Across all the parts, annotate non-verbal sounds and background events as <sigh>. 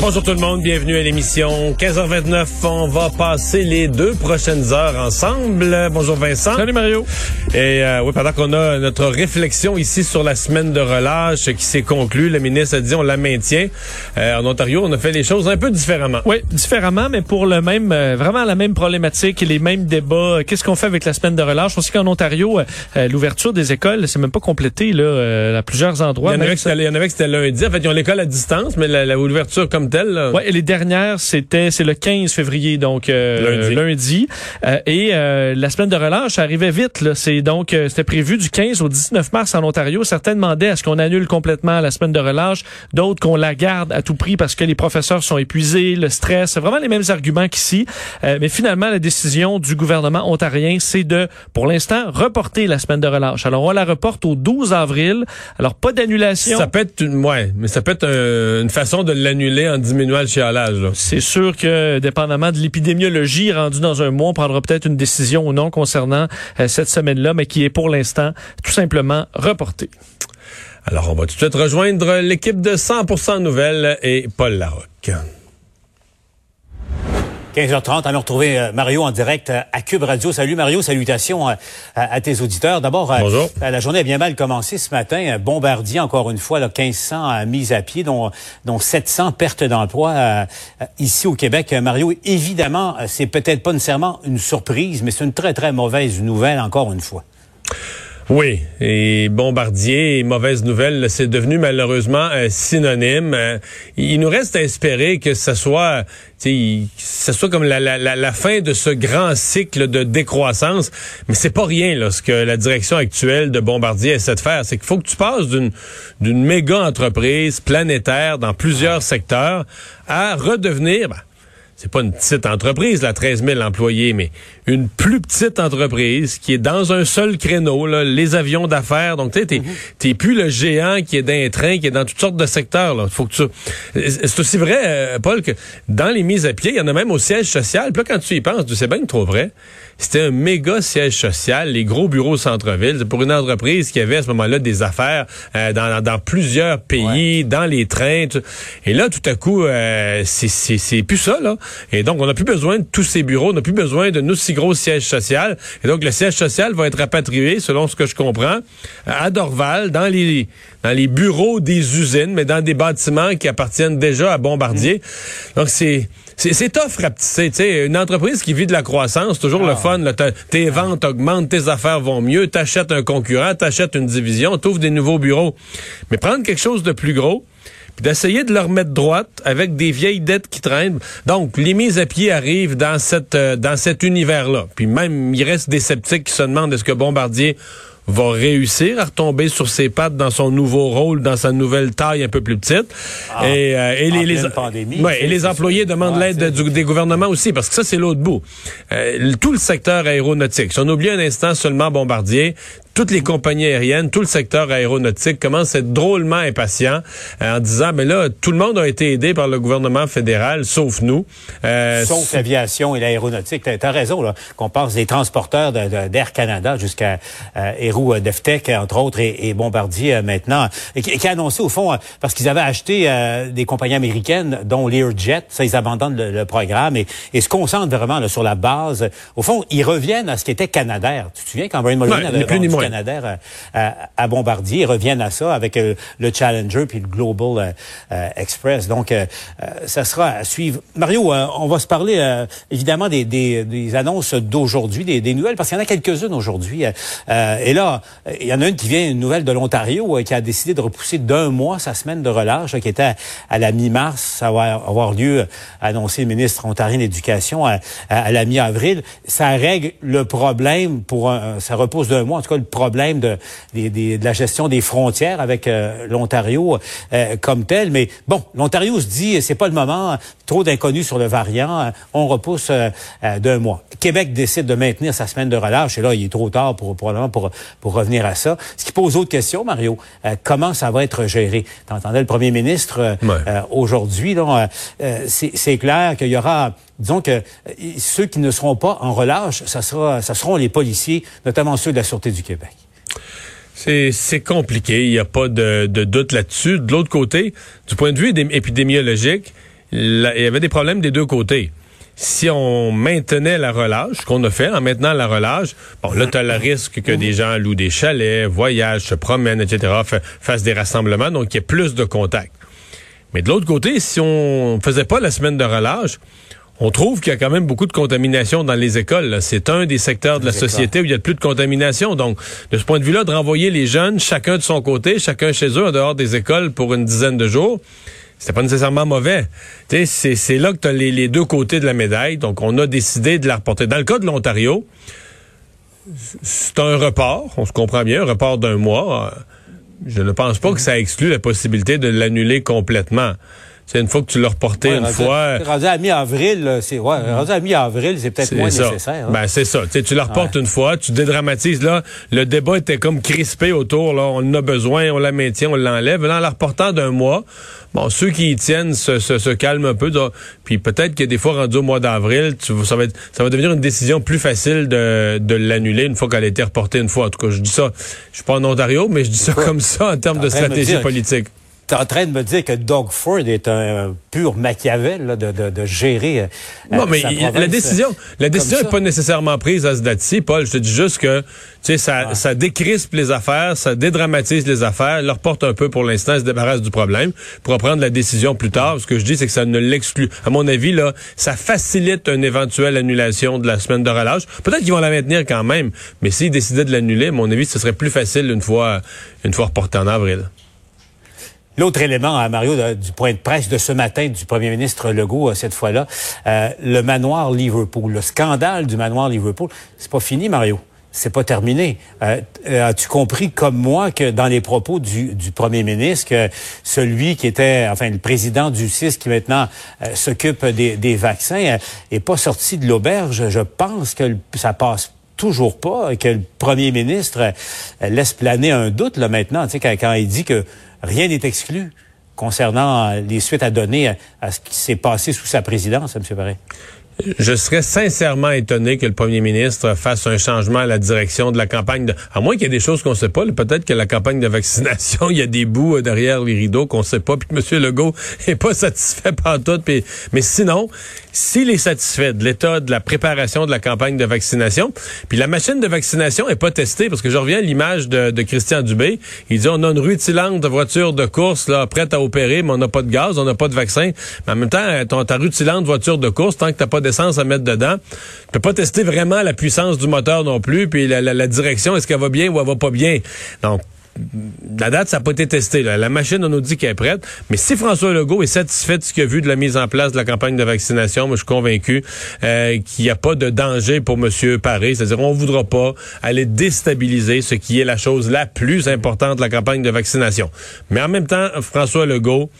Bonjour tout le monde, bienvenue à l'émission 15h29. On va passer les deux prochaines heures ensemble. Bonjour Vincent. Salut Mario. Et euh, oui, pendant qu'on a notre réflexion ici sur la semaine de relâche qui s'est conclue, le ministre a dit on la maintient. Euh, en Ontario, on a fait les choses un peu différemment. Oui, différemment, mais pour le même, euh, vraiment la même problématique et les mêmes débats. Qu'est-ce qu'on fait avec la semaine de relâche? On sait qu'en Ontario, euh, l'ouverture des écoles, c'est même pas complété là, euh, à plusieurs endroits. Il y en avait qui c'était- lundi. En fait, ils ont l'école à distance, mais l'ouverture comme telle, là, Ouais, et les dernières, c'était c'est le 15 février, donc euh, Lundi. lundi. Euh, et euh, la semaine de relâche arrivait vite. Là. C'est donc euh, c'était prévu du 15 au 19 mars en Ontario. Certains demandaient à ce qu'on annule complètement la semaine de relâche, d'autres qu'on la garde à tout prix parce que les professeurs sont épuisés, le stress, c'est vraiment les mêmes arguments qu'ici. Euh, mais finalement, la décision du gouvernement ontarien, c'est de, pour l'instant, reporter la semaine de relâche. Alors on la reporte au 12 avril. Alors pas d'annulation. ça peut être une, ouais, mais ça peut être un- une façon de l'annuler en diminuant le chialage. C'est sûr que, dépendamment de l'épidémiologie, rendu dans un mois, on prendra peut-être une décision ou non concernant euh, cette semaine-là, mais qui est pour l'instant tout simplement reportée. Alors, on va tout de suite rejoindre l'équipe de 100% Nouvelles et Paul Larocque. 15h30, allons retrouver euh, Mario en direct euh, à Cube Radio. Salut Mario, salutations euh, à, à tes auditeurs. D'abord, la journée a bien mal commencé ce matin. Bombardier, encore une fois, là, 1500 euh, mises à pied, dont, dont 700 pertes d'emploi euh, euh, ici au Québec. Mario, évidemment, c'est peut-être pas nécessairement une surprise, mais c'est une très, très mauvaise nouvelle, encore une fois. Oui, et Bombardier mauvaise nouvelle, c'est devenu malheureusement euh, synonyme. Euh, il nous reste à espérer que ce soit, soit comme la, la, la, la fin de ce grand cycle de décroissance. Mais c'est pas rien là, ce que la direction actuelle de Bombardier essaie de faire. C'est qu'il faut que tu passes d'une méga entreprise planétaire dans plusieurs secteurs à redevenir. ben, c'est pas une petite entreprise, là, 13 000 employés, mais une plus petite entreprise qui est dans un seul créneau, là, les avions d'affaires. Donc, tu sais, t'es, t'es plus le géant qui est dans un train, qui est dans toutes sortes de secteurs. Là. Faut que tu... C'est aussi vrai, euh, Paul, que dans les mises à pied, il y en a même au siège social. Puis là, quand tu y penses, c'est bien trop vrai. C'était un méga siège social, les gros bureaux au centre-ville. C'est pour une entreprise qui avait à ce moment-là des affaires euh, dans, dans plusieurs pays, dans les trains. tout- Et là, tout à coup, euh, c'est- c'est c'est plus ça, là. Et donc, on n'a plus besoin de tous ces bureaux, on n'a plus besoin de nous gros siège social. Et donc, le siège social va être rapatrié, selon ce que je comprends, à Dorval, dans les dans les bureaux des usines, mais dans des bâtiments qui appartiennent déjà à Bombardier. Donc, c'est c'est tough rapetisser, tu sais, une entreprise qui vit de la croissance, toujours le fun, là, Ta- tes ventes augmentent, tes affaires vont mieux, t'achètes un concurrent, t'achètes une division, t'ouvres des nouveaux bureaux. Mais prendre quelque chose de plus gros, d'essayer de le remettre droite avec des vieilles dettes qui traînent. Donc, les mises à pied arrivent dans cette euh, dans cet univers-là. Puis même, il reste des sceptiques qui se demandent est-ce que Bombardier va réussir à retomber sur ses pattes dans son nouveau rôle, dans sa nouvelle taille un peu plus petite. et, euh, et les, les, pandémie, ouais, tu sais, et les employés demandent Ouais, l'aide des gouvernements aussi, parce que ça, c'est l'autre bout. Euh, tout le secteur aéronautique, si on oublie un instant seulement Bombardier, toutes les compagnies aériennes, tout le secteur aéronautique commence à être drôlement impatient euh, en disant, mais là, tout le monde a été aidé par le gouvernement fédéral, sauf nous. Euh, Sauf l'aviation et l'aéronautique. T'as as raison, là, qu'on passe des transporteurs de- de- d'Air Canada jusqu'à euh, Héroux euh, Deftech, entre autres, et, et Bombardier euh, maintenant, et qui, a annoncé, au fond, euh, parce qu'ils avaient acheté euh, des compagnies américaines, dont Learjet, ça, ils abandonnent le, le programme et, et se concentrent vraiment là, sur la base. Au fond, ils reviennent à ce qui était Canadair. Tu te souviens quand Brian Mulroney Ouais, avait vendu. Canadair euh, à, à Bombardier, ils reviennent à ça avec euh, le Challenger puis le Global euh, euh, Express. Donc, euh, euh, ça sera à suivre. Mario, euh, on va se parler euh, évidemment des, des, des annonces d'aujourd'hui, des, des nouvelles, parce qu'il y en a quelques-unes aujourd'hui. Euh, euh, et là, euh, il y en a une qui vient, une nouvelle de l'Ontario, euh, qui a décidé de repousser d'un mois sa semaine de relâche, là, qui était à, la mi-mars. Ça va avoir lieu, euh, annoncé le ministre ontarien de l'Éducation, à, la mi-avril. Ça règle le problème pour un, ça repose d'un mois, en tout cas problème de, la gestion des frontières avec euh, l'Ontario euh, comme tel. Mais bon, l'Ontario se dit, c'est pas le moment, trop d'inconnus sur le variant, on repousse d'un mois. Québec décide de maintenir sa semaine de relâche, et là, il est trop tard pour, probablement pour, pour revenir à ça. Ce qui pose autre question, Mario. comment ça va être géré? T'entendais le premier ministre aujourd'hui, c'est clair qu'il y aura disons que euh, ceux qui ne seront pas en relâche, ça, sera, ça seront les policiers, notamment ceux de la Sûreté du Québec. C'est compliqué, il n'y a pas de, doute là-dessus. De l'autre côté, du point de vue épidémiologique, il y avait des problèmes des deux côtés. Si on maintenait la relâche, qu'on a fait en maintenant la relâche, bon, là, tu as le risque que des gens louent des chalets, voyagent, se promènent, etc., fassent des rassemblements, donc il y a plus de contacts. Mais de l'autre côté, si on faisait pas la semaine de relâche, on trouve qu'il y a quand même beaucoup de contamination dans les écoles. C'est un des secteurs de la société où il y a plus de contamination. Donc, de ce point de vue-là, de renvoyer les jeunes, chacun de son côté, chacun chez eux, en dehors des écoles pour une dizaine de jours, c'était pas nécessairement mauvais. C'est là que tu as les, les, deux côtés de la médaille. Donc, on a décidé de la reporter. Dans le cas de l'Ontario, c'est un report, on se comprend bien, un report d'un mois. Je ne pense pas que ça exclut la possibilité de l'annuler complètement. C'est une fois que tu l'as reporté une fois. Rendu à mi-avril, c'est ouais, rendu à mi-avril, c'est peut-être moins nécessaire. Hein. Ben c'est ça. tu la reportes une fois, tu dédramatises là. Le débat était comme crispé autour. Là, on en a besoin, on la maintient, on l'enlève. Là, en la reportant d'un mois, bon, ceux qui y tiennent se, se, calment un peu. puis peut-être que des fois rendu au mois d'avril, ça va ça va devenir une décision plus facile de, de l'annuler une fois qu'elle a été reportée une fois. En tout cas, je dis ça. Je suis pas en Ontario, mais je dis ça comme ça en termes de stratégie politique. Tu es en train de me dire que Doug Ford est un pur Machiavel de, de, de, gérer. Euh, non, mais la décision, la décision n'est pas nécessairement prise à ce date-ci, Paul. Je te dis juste que tu sais, ça, ça décrispe les affaires, ça dédramatise les affaires, leur porte un peu pour l'instant, se débarrasse du problème pour prendre la décision plus tard. Ce que je dis, c'est que ça ne l'exclut. À mon avis, là, ça facilite une éventuelle annulation de la semaine de relâche. Peut-être qu'ils vont la maintenir quand même, mais s'ils décidaient de l'annuler, à mon avis, ce serait plus facile une fois, une fois reporté en avril. L'autre élément, hein, Mario, du point de presse de ce matin du premier ministre Legault, euh, cette fois-là, euh, le manoir Liverpool, le scandale du manoir Liverpool, c'est pas fini, Mario. C'est pas terminé. Euh, as-tu compris, comme moi, que dans les propos du, premier ministre, que celui qui était, enfin, le président du CIS, qui maintenant s'occupe des, des, vaccins, est pas sorti de l'auberge? Je pense que ça passe toujours pas, que le premier ministre laisse planer un doute là maintenant, tu sais, quand il dit que rien n'est exclu concernant euh, les suites à donner à, ce qui s'est passé sous sa présidence, M. Barré. Je serais sincèrement étonné que le premier ministre fasse un changement à la direction de la campagne. De... À moins qu'il y ait des choses qu'on ne sait pas. Peut-être que la campagne de vaccination, <laughs> il y a des bouts euh, derrière les rideaux qu'on ne sait pas, puis que M. Legault <laughs> est pas satisfait par tout. Puis... Mais sinon, s'il est satisfait de l'état de la préparation de la campagne de vaccination, puis la machine de vaccination est pas testée, parce que je reviens à l'image de, de, Christian Dubé. Il dit on a une rutilante de voiture de course là prête à opérer, mais on n'a pas de gaz, on n'a pas de vaccin. Mais en même temps, ton, ta rutilante voiture de course, tant que t'as pas d'essence à mettre dedans, tu peux pas tester vraiment la puissance du moteur non plus, puis la, direction, est-ce qu'elle va bien ou elle va pas bien. Donc la date, ça n'a pas été testé. La machine, on nous dit qu'elle est prête. Mais si François Legault est satisfait de ce qu'il a vu de la mise en place de la campagne de vaccination, moi, je suis convaincu euh, qu'il n'y a pas de danger pour M. Paré. C'est-à-dire, on ne voudra pas aller déstabiliser ce qui est la chose la plus importante de la campagne de vaccination. Mais en même temps, François Legault,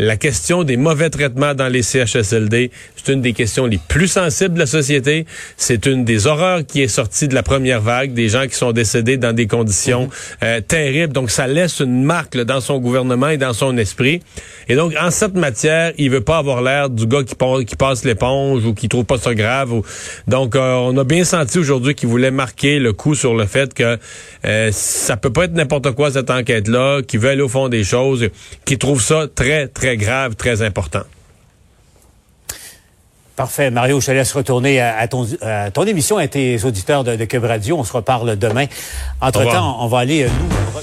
la question des mauvais traitements dans les CHSLD, c'est une des questions les plus sensibles de la société. C'est une des horreurs qui est sortie de la première vague, des gens qui sont décédés dans des conditions mhm. euh, terribles. Donc, ça laisse une marque dans son gouvernement et dans son esprit. Et donc, en cette matière, il veut pas avoir l'air du gars qui, qui passe l'éponge ou qui trouve pas ça grave. Donc, euh, on a bien senti aujourd'hui qu'il voulait marquer le coup sur le fait que euh, ça peut pas être n'importe quoi cette enquête-là, qu'il veut aller au fond des choses, qu'il trouve ça très, très grave, très important. Parfait. Mario, je te laisse retourner à, ton, ton, émission, à tes auditeurs de, de Cube Radio. On se reparle demain. Entre-temps, on va aller, euh, nous...